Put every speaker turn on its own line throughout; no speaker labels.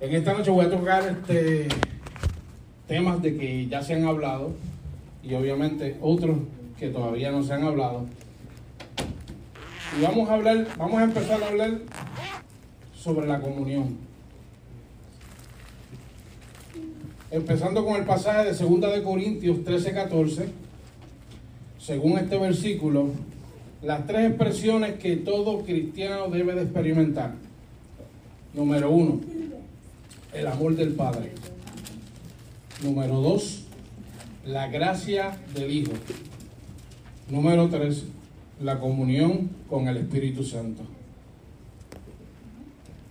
En esta noche voy a tocar este, temas de que ya se han hablado y obviamente otros que todavía no se han hablado. Y vamos a hablar, vamos a empezar a hablar sobre la comunión. Empezando con el pasaje de 2 de Corintios 13, 14. Según este versículo, las tres expresiones que todo cristiano debe de experimentar. Número uno, el amor del Padre. Número dos, la gracia del Hijo. Número tres, la comunión con el Espíritu Santo.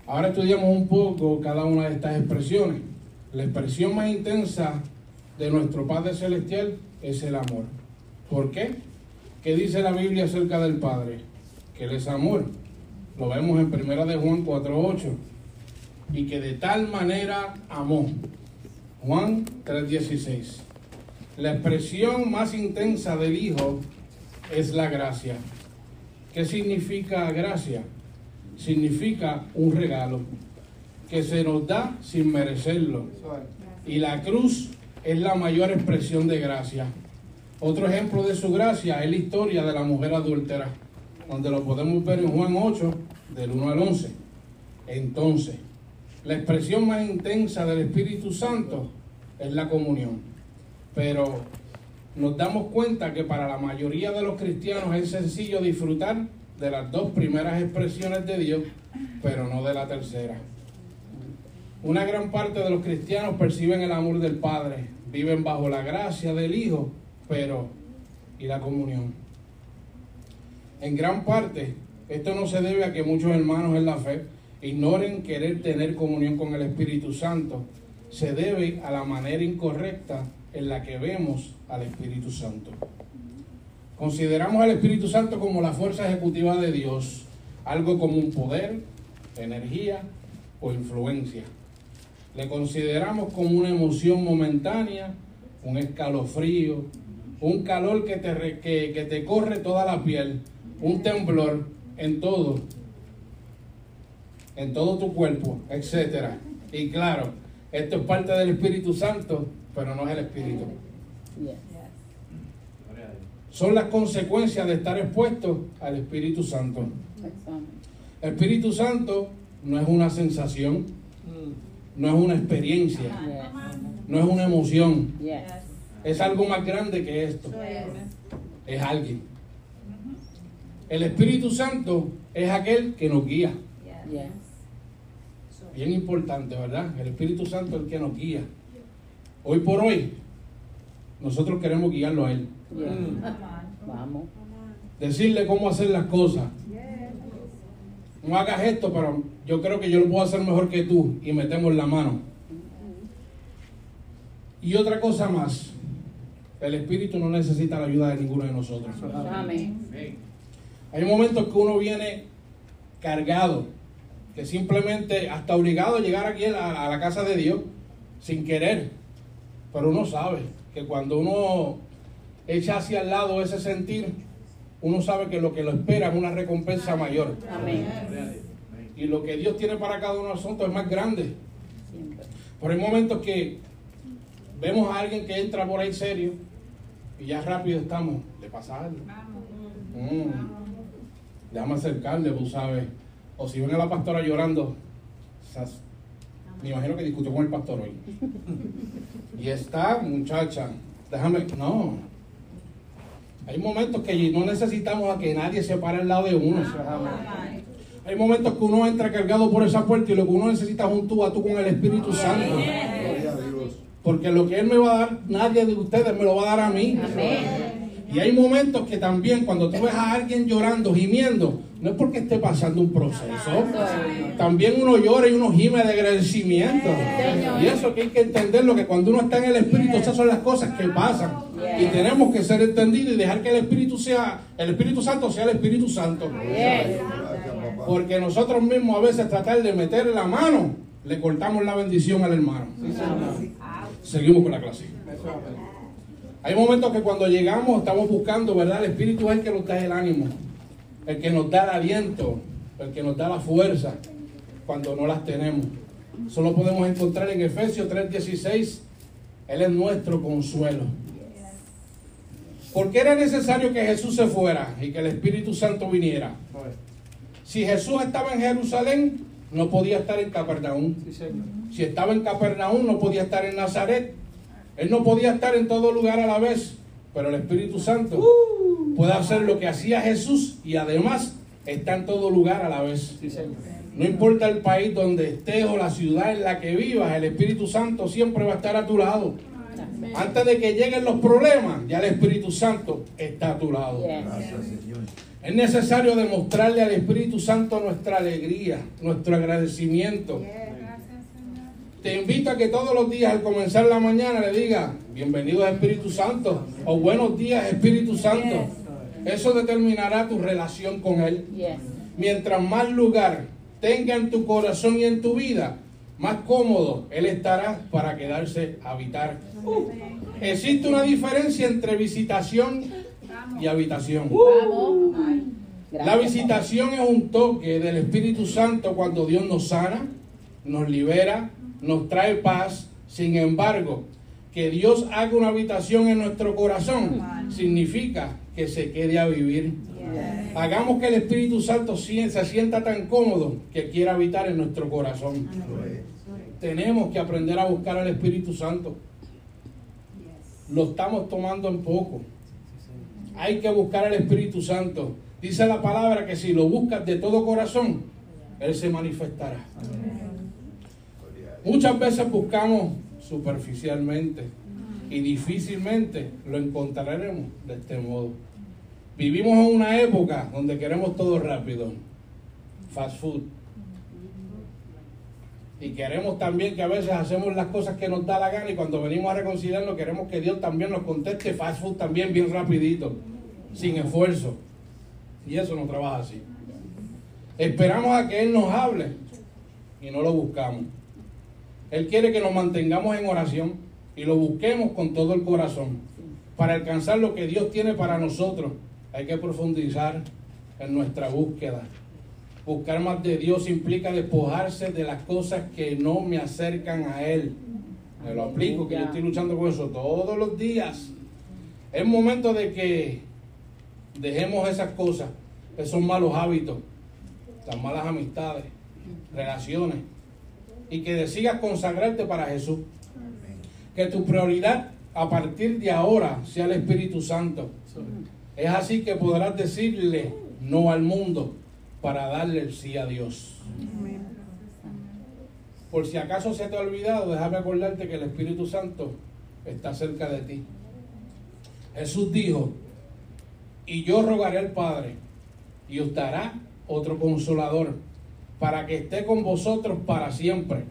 Ahora estudiamos un poco cada una de estas expresiones. La expresión más intensa de nuestro Padre Celestial es el amor. ¿Por qué? ¿Qué dice la Biblia acerca del Padre? Que Él es amor. Lo vemos en Primera de Juan 4.8. Y que de tal manera amó. Juan 3.16. La expresión más intensa del Hijo es la gracia. ¿Qué significa gracia? Significa un regalo que se nos da sin merecerlo. Y la cruz es la mayor expresión de gracia. Otro ejemplo de su gracia es la historia de la mujer adúltera, donde lo podemos ver en Juan 8, del 1 al 11. Entonces, la expresión más intensa del Espíritu Santo es la comunión. Pero nos damos cuenta que para la mayoría de los cristianos es sencillo disfrutar de las dos primeras expresiones de Dios, pero no de la tercera. Una gran parte de los cristianos perciben el amor del Padre, viven bajo la gracia del Hijo, pero ¿y la comunión? En gran parte, esto no se debe a que muchos hermanos en la fe ignoren querer tener comunión con el Espíritu Santo. Se debe a la manera incorrecta en la que vemos al Espíritu Santo. Consideramos al Espíritu Santo como la fuerza ejecutiva de Dios, algo como un poder, energía o influencia. Le consideramos como una emoción momentánea, un escalofrío, un calor que te, que, que te corre toda la piel, un temblor en todo, en todo tu cuerpo, etcétera. Y claro, esto es parte del Espíritu Santo, pero no es el Espíritu. Son las consecuencias de estar expuesto al Espíritu Santo. El Espíritu Santo no es una sensación, no es una experiencia, no es una emoción. Es algo más grande que esto. Es alguien. El Espíritu Santo es aquel que nos guía. Bien importante, ¿verdad? El Espíritu Santo es el que nos guía. Hoy por hoy, nosotros queremos guiarlo a Él.
Vamos.
Decirle cómo hacer las cosas. No hagas esto, pero yo creo que yo lo puedo hacer mejor que tú. Y metemos la mano. Y otra cosa más. El Espíritu no necesita la ayuda de ninguno de nosotros.
Amén.
Hay momentos que uno viene cargado, que simplemente hasta obligado a llegar aquí a la, a la casa de Dios sin querer. Pero uno sabe que cuando uno echa hacia el lado ese sentir, uno sabe que lo que lo espera es una recompensa mayor.
Amén.
Y lo que Dios tiene para cada uno de nosotros es más grande. Pero hay momentos que vemos a alguien que entra por ahí serio y ya rápido estamos, le pasa algo. Mm. Déjame acercarle, tú sabes. O si ven a la pastora llorando, sas- me imagino que discutió con el pastor hoy. Y está, muchacha, déjame, no. Hay momentos que no necesitamos a que nadie se pare al lado de uno. Hay momentos que uno entra cargado por esa puerta y lo que uno necesita es un tú a tú con el Espíritu Santo. Porque lo que Él me va a dar, nadie de ustedes me lo va a dar a mí. Y hay momentos que también cuando tú ves a alguien llorando, gimiendo, no es porque esté pasando un proceso. También uno llora y uno gime de agradecimiento. Y eso que hay que entenderlo, que cuando uno está en el Espíritu, esas son las cosas que pasan. Y tenemos que ser entendidos y dejar que el Espíritu sea, el Espíritu Santo sea el Espíritu Santo. Porque nosotros mismos a veces tratar de meter la mano, le cortamos la bendición al hermano. Seguimos con la clase. Hay momentos que cuando llegamos estamos buscando, ¿verdad? El Espíritu es el que nos da el ánimo, el que nos da el aliento, el que nos da la fuerza cuando no las tenemos. Eso lo podemos encontrar en Efesios 3:16. Él es nuestro consuelo. ¿Por qué era necesario que Jesús se fuera y que el Espíritu Santo viniera? Si Jesús estaba en Jerusalén, no podía estar en Capernaum. Si estaba en Capernaum, no podía estar en Nazaret. Él no podía estar en todo lugar a la vez. Pero el Espíritu Santo puede hacer lo que hacía Jesús y además está en todo lugar a la vez. No importa el país donde estés o la ciudad en la que vivas, el Espíritu Santo siempre va a estar a tu lado. Antes de que lleguen los problemas, ya el Espíritu Santo está a tu lado.
Yes.
Gracias, Señor.
Es necesario demostrarle al Espíritu Santo nuestra alegría, nuestro agradecimiento. Te invito a que todos los días al comenzar la mañana le diga, bienvenido Espíritu Santo o buenos días Espíritu Santo. Eso determinará tu relación con Él. Mientras más lugar tenga en tu corazón y en tu vida, más cómodo Él estará para quedarse a habitar. Existe una diferencia entre visitación y habitación. La visitación es un toque del Espíritu Santo cuando Dios nos sana, nos libera, nos trae paz. Sin embargo, que Dios haga una habitación en nuestro corazón significa que se quede a vivir. Hagamos que el Espíritu Santo se sienta tan cómodo que quiera habitar en nuestro corazón. Tenemos que aprender a buscar al Espíritu Santo. Lo estamos tomando en poco. Hay que buscar al Espíritu Santo. Dice la palabra que si lo buscas de todo corazón, Él se manifestará. Muchas veces buscamos superficialmente y difícilmente lo encontraremos de este modo. Vivimos en una época donde queremos todo rápido, fast food. Y queremos también que a veces hacemos las cosas que nos da la gana y cuando venimos a reconciliarnos queremos que Dios también nos conteste fast food también bien rapidito, sin esfuerzo. Y eso no trabaja así. Esperamos a que Él nos hable y no lo buscamos. Él quiere que nos mantengamos en oración y lo busquemos con todo el corazón. Para alcanzar lo que Dios tiene para nosotros, hay que profundizar en nuestra búsqueda. Buscar más de Dios implica despojarse de las cosas que no me acercan a Él. Me lo aplico, que yo estoy luchando con eso todos los días. Es momento de que dejemos esas cosas, esos malos hábitos, las malas amistades, relaciones, y que decidas consagrarte para Jesús. Que tu prioridad a partir de ahora sea el Espíritu Santo. Es así que podrás decirle no al mundo para darle el sí a Dios. Por si acaso se te ha olvidado, déjame acordarte que el Espíritu Santo está cerca de ti. Jesús dijo, y yo rogaré al Padre, y os dará otro consolador, para que esté con vosotros para siempre,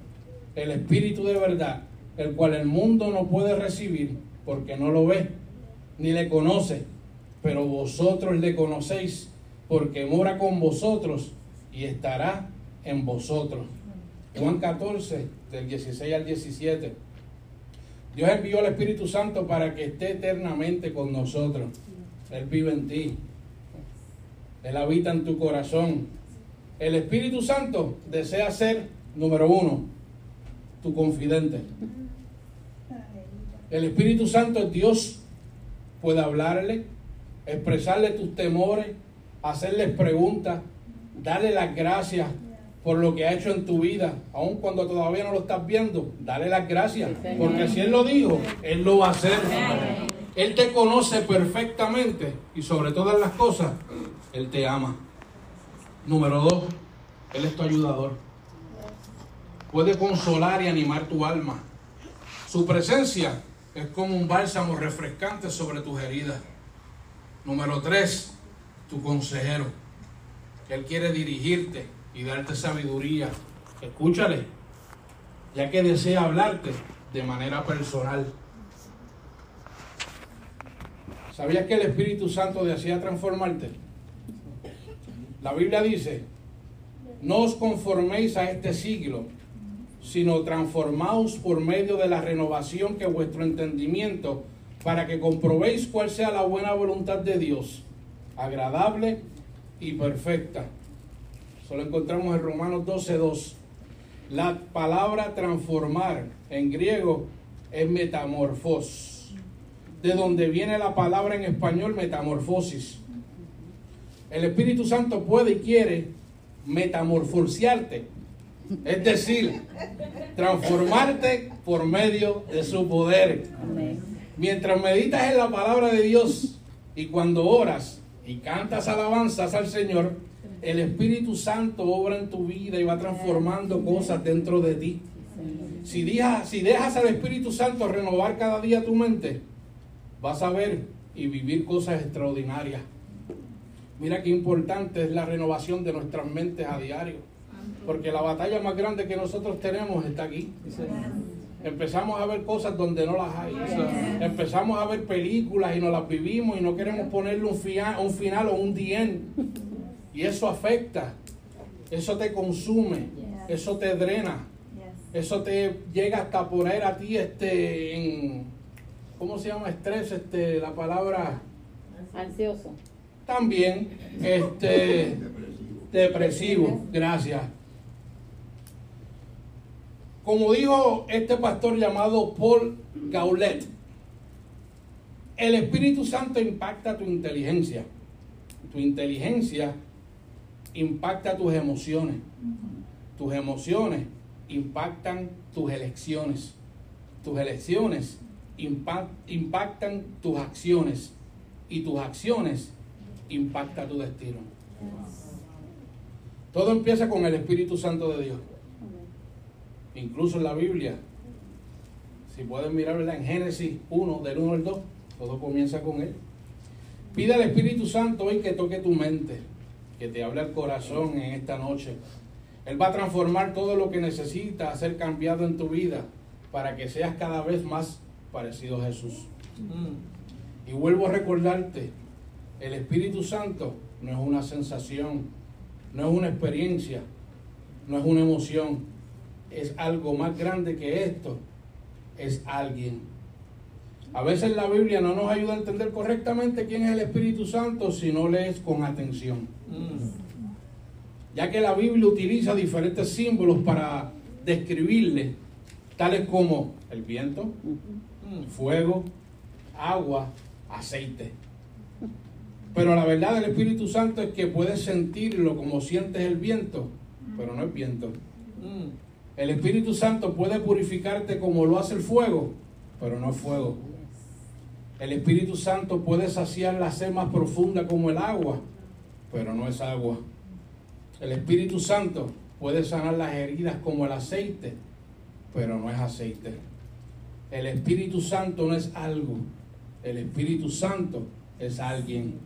el Espíritu de verdad, el cual el mundo no puede recibir, porque no lo ve, ni le conoce, pero vosotros le conocéis, porque mora con vosotros y estará en vosotros. Juan 14, del 16 al 17. Dios envió al Espíritu Santo para que esté eternamente con nosotros. Él vive en ti. Él habita en tu corazón. El Espíritu Santo desea ser, número uno, tu confidente. El Espíritu Santo es Dios. Puede hablarle, expresarle tus temores, hacerles preguntas, darle las gracias por lo que ha hecho en tu vida, aun cuando todavía no lo estás viendo, dale las gracias, porque si Él lo dijo, Él lo va a hacer. Él te conoce perfectamente y sobre todas las cosas, Él te ama. Número dos, Él es tu ayudador. Puede consolar y animar tu alma. Su presencia es como un bálsamo refrescante sobre tus heridas. Número tres, tu consejero. Él quiere dirigirte y darte sabiduría. Escúchale, ya que desea hablarte de manera personal. ¿Sabías que el Espíritu Santo desea transformarte? La Biblia dice, no os conforméis a este siglo, sino transformaos por medio de la renovación que vuestro entendimiento, para que comprobéis cuál sea la buena voluntad de Dios, agradable y perfecta. Eso lo encontramos en Romanos 12:2. La palabra transformar en griego es metamorfos, de donde viene la palabra en español metamorfosis. El Espíritu Santo puede y quiere metamorfosearte, es decir, transformarte por medio de su poder. Mientras meditas en la palabra de Dios y cuando oras y cantas alabanzas al Señor, el Espíritu Santo obra en tu vida y va transformando cosas dentro de ti. Si dejas, si dejas al Espíritu Santo renovar cada día tu mente, vas a ver y vivir cosas extraordinarias. Mira qué importante es la renovación de nuestras mentes a diario. Porque la batalla más grande que nosotros tenemos está aquí. Empezamos a ver cosas donde no las hay. Empezamos a ver películas y nos las vivimos y no queremos ponerle un, fia- un final o un dien. Y eso afecta. Eso te consume. Eso te drena. Eso te llega hasta poner a ti este en ¿cómo se llama estrés? Este la palabra
Ansioso.
También este Depresivo. gracias. Como dijo este pastor llamado Paul Gaulet, el Espíritu Santo impacta tu inteligencia. Tu inteligencia impacta tus emociones. Tus emociones impactan tus elecciones. Tus elecciones impa- impactan tus acciones. Y tus acciones impactan tu destino. Todo empieza con el Espíritu Santo de Dios. Incluso en la Biblia. Si pueden mirarla en Génesis 1, del 1 al 2, todo comienza con él. Pide al Espíritu Santo hoy que toque tu mente, que te hable al corazón en esta noche. Él va a transformar todo lo que necesita ser cambiado en tu vida para que seas cada vez más parecido a Jesús. Y vuelvo a recordarte, el Espíritu Santo no es una sensación, no es una experiencia, no es una emoción, es algo más grande que esto, es alguien. A veces la Biblia no nos ayuda a entender correctamente quién es el Espíritu Santo si no lees con atención. Ya que la Biblia utiliza diferentes símbolos para describirle, tales como el viento, fuego, agua, aceite. Pero la verdad del Espíritu Santo es que puedes sentirlo como sientes el viento, pero no es viento. El Espíritu Santo puede purificarte como lo hace el fuego, pero no es fuego. El Espíritu Santo puede saciar la sed más profunda como el agua, pero no es agua. El Espíritu Santo puede sanar las heridas como el aceite, pero no es aceite. El Espíritu Santo no es algo, el Espíritu Santo es alguien.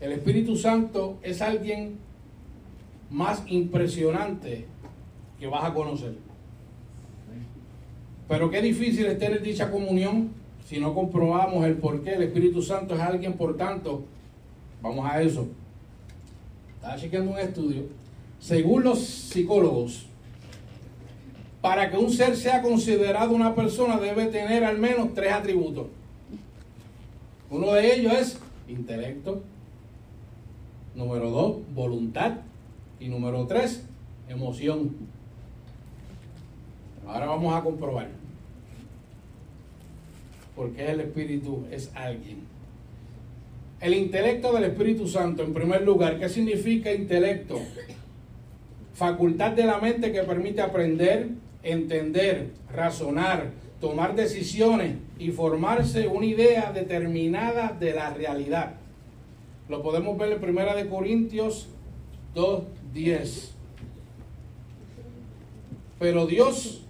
El Espíritu Santo es alguien más impresionante que vas a conocer. Pero qué difícil es tener dicha comunión si no comprobamos el por qué el Espíritu Santo es alguien, por tanto, vamos a eso. Estaba chequeando un estudio. Según los psicólogos, para que un ser sea considerado una persona debe tener al menos tres atributos. Uno de ellos es intelecto. Número dos, voluntad. Y número tres, emoción. Ahora vamos a comprobar. Porque el Espíritu es alguien. El intelecto del Espíritu Santo, en primer lugar, ¿qué significa intelecto? Facultad de la mente que permite aprender, entender, razonar, tomar decisiones y formarse una idea determinada de la realidad. Lo podemos ver en Primera de Corintios 2:10. Pero Dios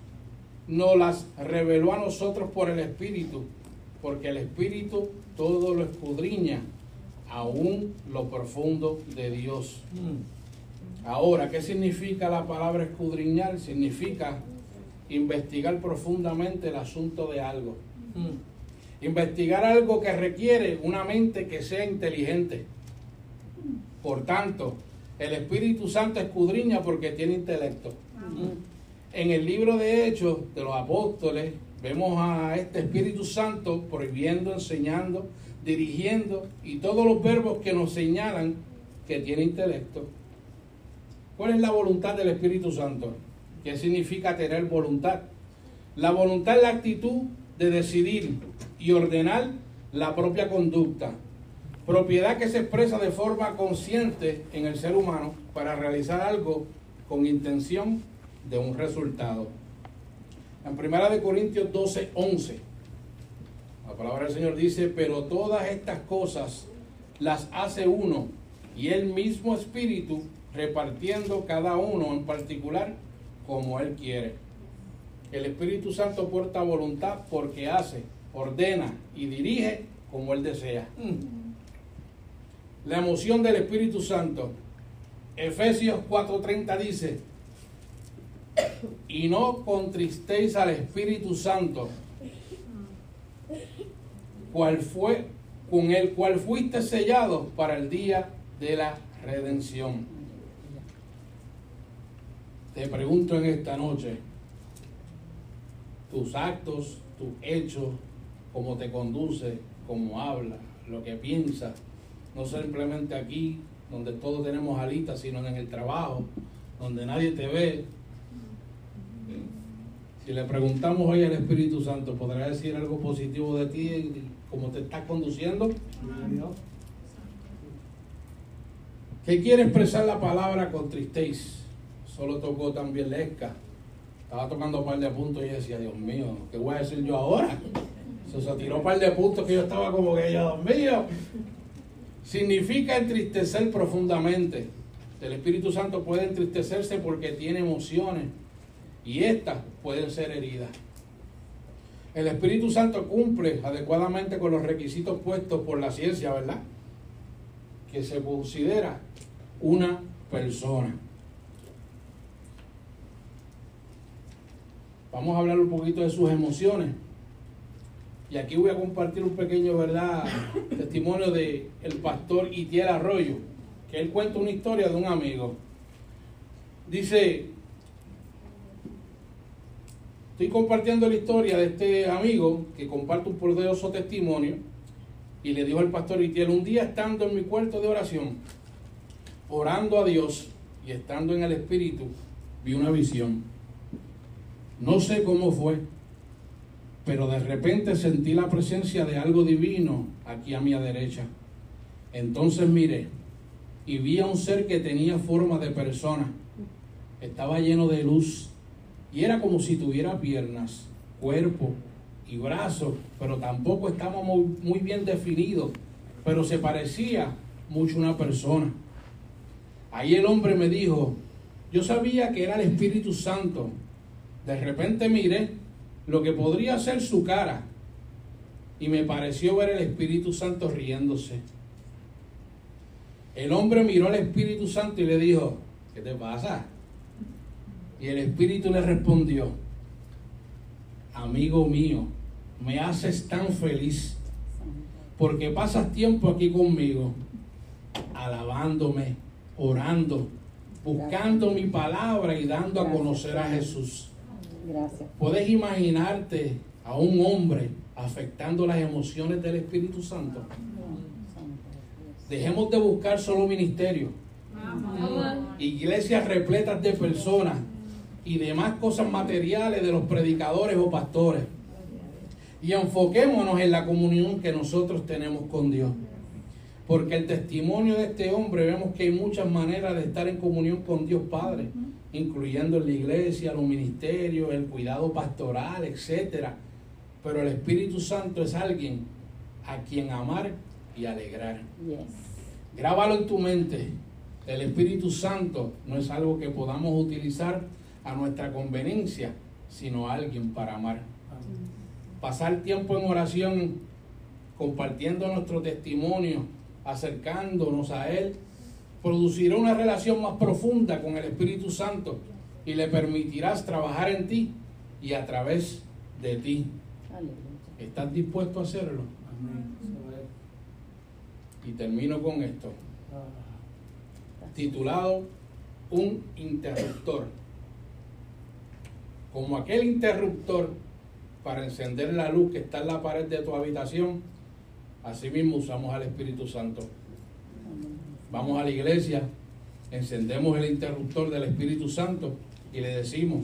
nos las reveló a nosotros por el Espíritu, porque el Espíritu todo lo escudriña, aún lo profundo de Dios. Ahora, ¿qué significa la palabra escudriñar? Significa investigar profundamente el asunto de algo. Investigar algo que requiere una mente que sea inteligente. Por tanto, el Espíritu Santo escudriña porque tiene intelecto. En el libro de Hechos de los Apóstoles vemos a este Espíritu Santo prohibiendo, enseñando, dirigiendo y todos los verbos que nos señalan que tiene intelecto. ¿Cuál es la voluntad del Espíritu Santo? ¿Qué significa tener voluntad? La voluntad es la actitud de decidir y ordenar la propia conducta, propiedad que se expresa de forma consciente en el ser humano para realizar algo con intención de un resultado. En 1 Corintios 12, 11, la palabra del Señor dice, pero todas estas cosas las hace uno y el mismo Espíritu repartiendo cada uno en particular como Él quiere. El Espíritu Santo porta voluntad porque hace, ordena y dirige como Él desea. La emoción del Espíritu Santo. Efesios 4:30 dice, y no contristéis al Espíritu Santo, cual fue, con el cual fuiste sellado para el día de la redención. Te pregunto en esta noche, tus actos, tus hechos, cómo te conduce, cómo habla, lo que piensas, no simplemente aquí, donde todos tenemos alitas, sino en el trabajo, donde nadie te ve. Si le preguntamos hoy al Espíritu Santo, ¿podrá decir algo positivo de ti, cómo te estás conduciendo? ¿Qué quiere expresar la palabra con tristeza? Solo tocó también Lesca. Estaba tocando un par de puntos y decía, Dios mío, ¿qué voy a decir yo ahora? Se, tiró un par de puntos que yo estaba como que, Dios mío. Significa entristecer profundamente. El Espíritu Santo puede entristecerse porque tiene emociones y estas pueden ser heridas. El Espíritu Santo cumple adecuadamente con los requisitos puestos por la ciencia, ¿verdad? Que se considera una persona. Vamos a hablar un poquito de sus emociones. Y aquí voy a compartir un pequeño, ¿verdad?, testimonio de el pastor Itiel Arroyo, que él cuenta una historia de un amigo. Dice, estoy compartiendo la historia de este amigo que comparte un poderoso testimonio y le dijo al pastor Itiel, un día estando en mi cuarto de oración, orando a Dios y estando en el Espíritu, vi una visión. No sé cómo fue, pero de repente sentí la presencia de algo divino aquí a mi derecha. Entonces miré y vi a un ser que tenía forma de persona. Estaba lleno de luz y era como si tuviera piernas, cuerpo y brazos, pero tampoco estaba muy, bien definido, pero se parecía mucho a una persona. Ahí el hombre me dijo, yo sabía que era el Espíritu Santo. De repente miré lo que podría ser su cara y me pareció ver el Espíritu Santo riéndose. El hombre miró al Espíritu Santo y le dijo, ¿qué te pasa? Y el Espíritu le respondió, amigo mío, me haces tan feliz porque pasas tiempo aquí conmigo, alabándome, orando, buscando mi palabra y dando a conocer a Jesús.
Gracias.
Puedes imaginarte a un hombre afectando las emociones del Espíritu Santo. Dejemos de buscar solo ministerio, iglesias repletas de personas y demás cosas materiales de los predicadores o pastores. Y enfoquémonos en la comunión que nosotros tenemos con Dios. Porque el testimonio de este hombre vemos que hay muchas maneras de estar en comunión con Dios Padre, incluyendo en la iglesia, los ministerios, el cuidado pastoral, etcétera. Pero el Espíritu Santo es alguien a quien amar y alegrar.
Yes.
Grábalo en tu mente. El Espíritu Santo no es algo que podamos utilizar a nuestra conveniencia, sino alguien para amar. Pasar tiempo en oración, compartiendo nuestro testimonio, acercándonos a Él, producirá una relación más profunda con el Espíritu Santo y le permitirás trabajar en ti y a través de ti. ¿Estás dispuesto a hacerlo? Y termino con esto, titulado Un interruptor. Como aquel interruptor para encender la luz que está en la pared de tu habitación, así mismo usamos al Espíritu Santo. Vamos a la iglesia, encendemos el interruptor del Espíritu Santo y le decimos,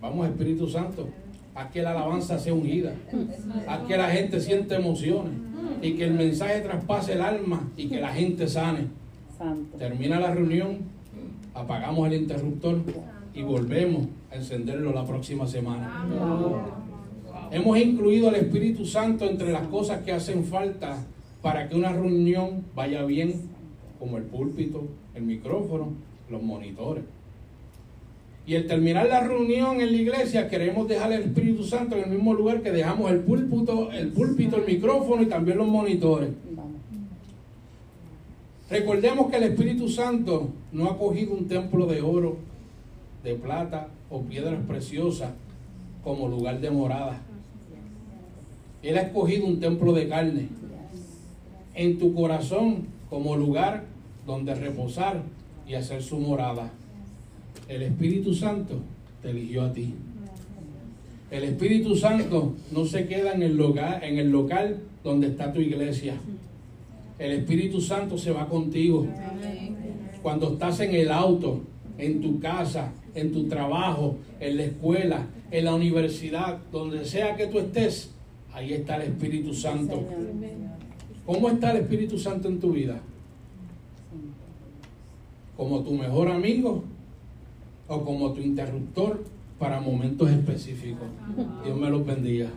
vamos Espíritu Santo, haz que la alabanza sea ungida, haz que la gente sienta emociones y que el mensaje traspase el alma y que la gente sane. Termina la reunión, apagamos el interruptor y volvemos a encenderlo la próxima semana. Hemos incluido al Espíritu Santo entre las cosas que hacen falta para que una reunión vaya bien, como el púlpito, el micrófono, los monitores. Y al terminar la reunión en la iglesia, queremos dejar el Espíritu Santo en el mismo lugar que dejamos el púlpito, el púlpito, el micrófono y también los monitores. Recordemos que el Espíritu Santo no ha cogido un templo de oro, de plata o piedras preciosas como lugar de morada. Él ha escogido un templo de carne en tu corazón como lugar donde reposar y hacer su morada. El Espíritu Santo te eligió a ti. El Espíritu Santo no se queda en el local, en el local donde está tu iglesia. El Espíritu Santo se va contigo. Cuando estás en el auto, en tu casa, en tu trabajo, en la escuela, en la universidad, donde sea que tú estés, ahí está el Espíritu Santo. ¿Cómo está el Espíritu Santo en tu vida? ¿Como tu mejor amigo o como tu interruptor para momentos específicos? Dios me los bendiga.